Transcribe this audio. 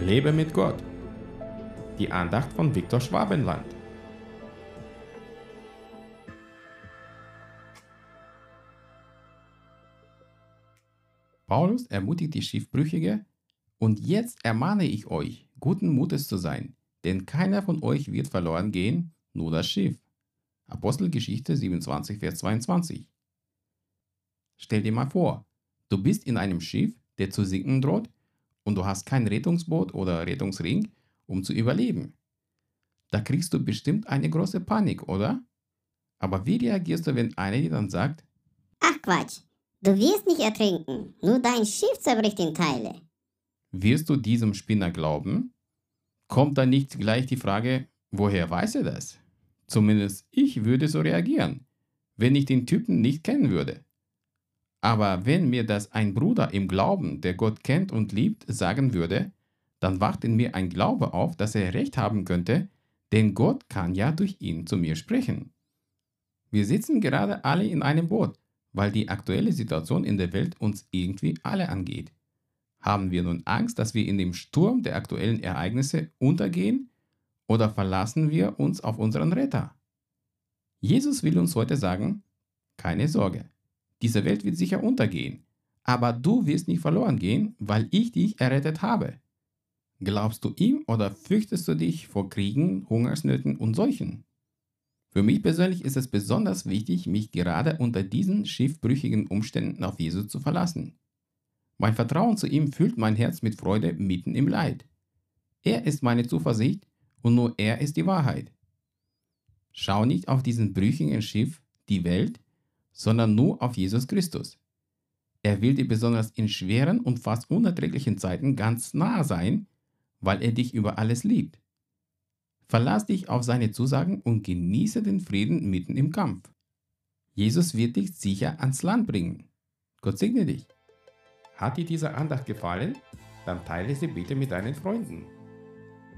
Lebe mit Gott. Die Andacht von Viktor Schwabenland. Paulus ermutigt die Schiffbrüchige, und jetzt ermahne ich euch, guten Mutes zu sein, denn keiner von euch wird verloren gehen, nur das Schiff. Apostelgeschichte 27, Vers 22. Stell dir mal vor, du bist in einem Schiff, der zu sinken droht, und du hast kein Rettungsboot oder Rettungsring, um zu überleben. Da kriegst du bestimmt eine große Panik, oder? Aber wie reagierst du, wenn einer dir dann sagt, Ach Quatsch, du wirst nicht ertrinken, nur dein Schiff zerbricht in Teile. wirst du diesem Spinner glauben? Kommt dann nicht gleich die Frage, woher weiß er das? Zumindest ich würde so reagieren, wenn ich den Typen nicht kennen würde. Aber wenn mir das ein Bruder im Glauben, der Gott kennt und liebt, sagen würde, dann wacht in mir ein Glaube auf, dass er recht haben könnte, denn Gott kann ja durch ihn zu mir sprechen. Wir sitzen gerade alle in einem Boot, weil die aktuelle Situation in der Welt uns irgendwie alle angeht. Haben wir nun Angst, dass wir in dem Sturm der aktuellen Ereignisse untergehen oder verlassen wir uns auf unseren Retter? Jesus will uns heute sagen, keine Sorge, diese Welt wird sicher untergehen, aber du wirst nicht verloren gehen, weil ich dich errettet habe. Glaubst du ihm oder fürchtest du dich vor Kriegen, Hungersnöten und Seuchen? Für mich persönlich ist es besonders wichtig, mich gerade unter diesen schiffbrüchigen Umständen auf Jesus zu verlassen. Mein Vertrauen zu ihm füllt mein Herz mit Freude mitten im Leid. Er ist meine Zuversicht und nur er ist die Wahrheit. Schau nicht auf diesen brüchigen Schiff, die Welt, sondern nur auf Jesus Christus. Er will dir besonders in schweren und fast unerträglichen Zeiten ganz nah sein, weil er dich über alles liebt. Verlass dich auf seine Zusagen und genieße den Frieden mitten im Kampf. Jesus wird dich sicher ans Land bringen. Gott segne dich. Hat dir diese Andacht gefallen? Dann teile sie bitte mit deinen Freunden.